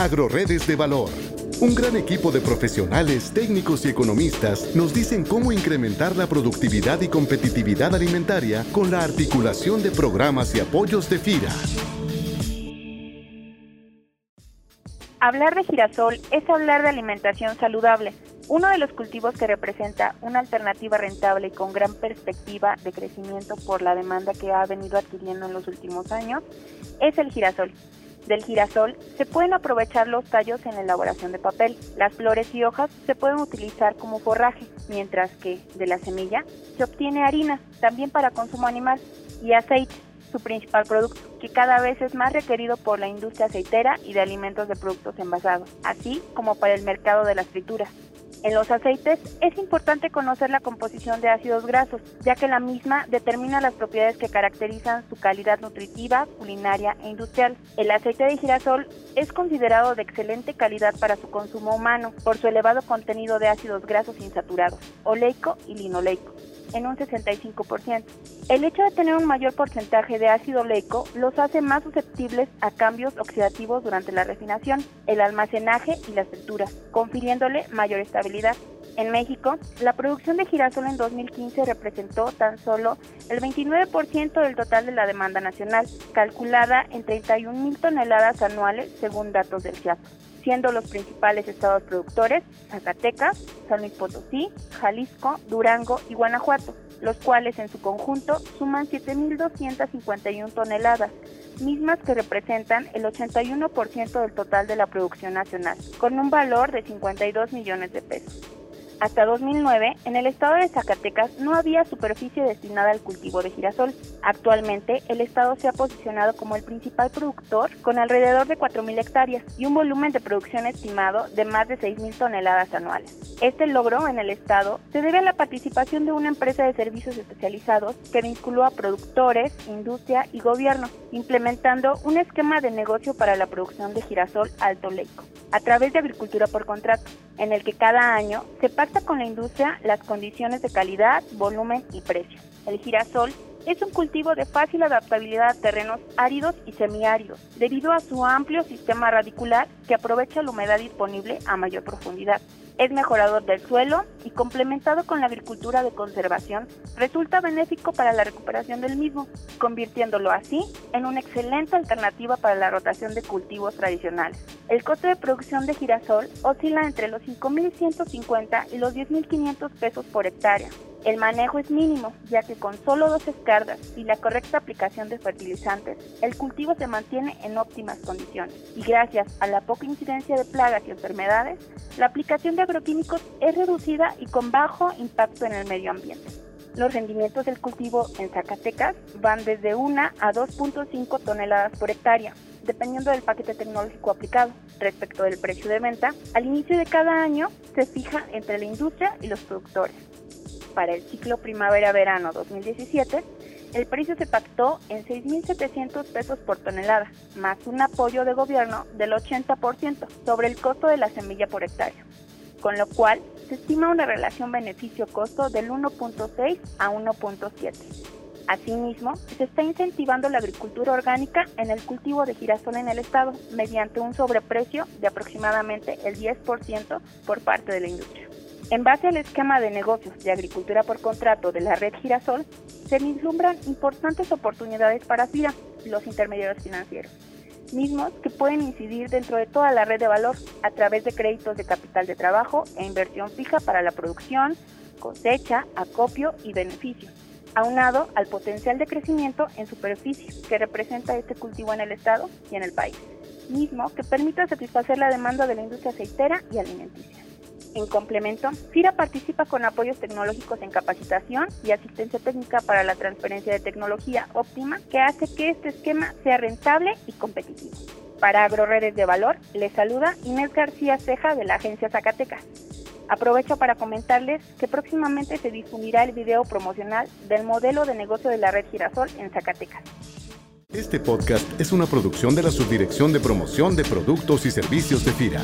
Agroredes de Valor. Un gran equipo de profesionales, técnicos y economistas nos dicen cómo incrementar la productividad y competitividad alimentaria con la articulación de programas y apoyos de FIRA. Hablar de girasol es hablar de alimentación saludable, uno de los cultivos que representa una alternativa rentable y con gran perspectiva de crecimiento por la demanda que ha venido adquiriendo en los últimos años es el girasol. Del girasol se pueden aprovechar los tallos en la elaboración de papel. Las flores y hojas se pueden utilizar como forraje, mientras que de la semilla se obtiene harina, también para consumo animal, y aceite su principal producto, que cada vez es más requerido por la industria aceitera y de alimentos de productos envasados, así como para el mercado de las frituras. En los aceites es importante conocer la composición de ácidos grasos, ya que la misma determina las propiedades que caracterizan su calidad nutritiva, culinaria e industrial. El aceite de girasol es considerado de excelente calidad para su consumo humano por su elevado contenido de ácidos grasos insaturados, oleico y linoleico en un 65%. El hecho de tener un mayor porcentaje de ácido oleico los hace más susceptibles a cambios oxidativos durante la refinación, el almacenaje y las frituras, confiriéndole mayor estabilidad. En México, la producción de girasol en 2015 representó tan solo el 29% del total de la demanda nacional, calculada en 31 mil toneladas anuales según datos del CIAP siendo los principales estados productores Zacatecas, San Luis Potosí, Jalisco, Durango y Guanajuato, los cuales en su conjunto suman 7.251 toneladas, mismas que representan el 81% del total de la producción nacional, con un valor de 52 millones de pesos. Hasta 2009, en el estado de Zacatecas no había superficie destinada al cultivo de girasol. Actualmente, el estado se ha posicionado como el principal productor con alrededor de 4.000 hectáreas y un volumen de producción estimado de más de 6.000 toneladas anuales. Este logro en el estado se debe a la participación de una empresa de servicios especializados que vinculó a productores, industria y gobierno, implementando un esquema de negocio para la producción de girasol alto leico, a través de agricultura por contrato, en el que cada año se pacta con la industria las condiciones de calidad, volumen y precio. El girasol es un cultivo de fácil adaptabilidad a terrenos áridos y semiáridos, debido a su amplio sistema radicular que aprovecha la humedad disponible a mayor profundidad. Es mejorador del suelo y complementado con la agricultura de conservación, resulta benéfico para la recuperación del mismo, convirtiéndolo así en una excelente alternativa para la rotación de cultivos tradicionales. El coste de producción de girasol oscila entre los 5.150 y los 10.500 pesos por hectárea, el manejo es mínimo, ya que con solo dos escardas y la correcta aplicación de fertilizantes, el cultivo se mantiene en óptimas condiciones. Y gracias a la poca incidencia de plagas y enfermedades, la aplicación de agroquímicos es reducida y con bajo impacto en el medio ambiente. Los rendimientos del cultivo en Zacatecas van desde 1 a 2.5 toneladas por hectárea, dependiendo del paquete tecnológico aplicado. Respecto del precio de venta, al inicio de cada año se fija entre la industria y los productores para el ciclo primavera-verano 2017, el precio se pactó en 6.700 pesos por tonelada, más un apoyo de gobierno del 80% sobre el costo de la semilla por hectárea, con lo cual se estima una relación beneficio-costo del 1.6 a 1.7. Asimismo, se está incentivando la agricultura orgánica en el cultivo de girasol en el estado mediante un sobreprecio de aproximadamente el 10% por parte de la industria. En base al esquema de negocios de agricultura por contrato de la red Girasol, se vislumbran importantes oportunidades para FIRA los intermediarios financieros, mismos que pueden incidir dentro de toda la red de valor a través de créditos de capital de trabajo e inversión fija para la producción, cosecha, acopio y beneficio, aunado al potencial de crecimiento en superficie que representa este cultivo en el Estado y en el país, mismo que permita satisfacer la demanda de la industria aceitera y alimenticia. En complemento, FIRA participa con apoyos tecnológicos en capacitación y asistencia técnica para la transferencia de tecnología óptima que hace que este esquema sea rentable y competitivo. Para AgroRedes de Valor, les saluda Inés García Ceja de la agencia Zacatecas. Aprovecho para comentarles que próximamente se difundirá el video promocional del modelo de negocio de la red Girasol en Zacatecas. Este podcast es una producción de la Subdirección de Promoción de Productos y Servicios de FIRA.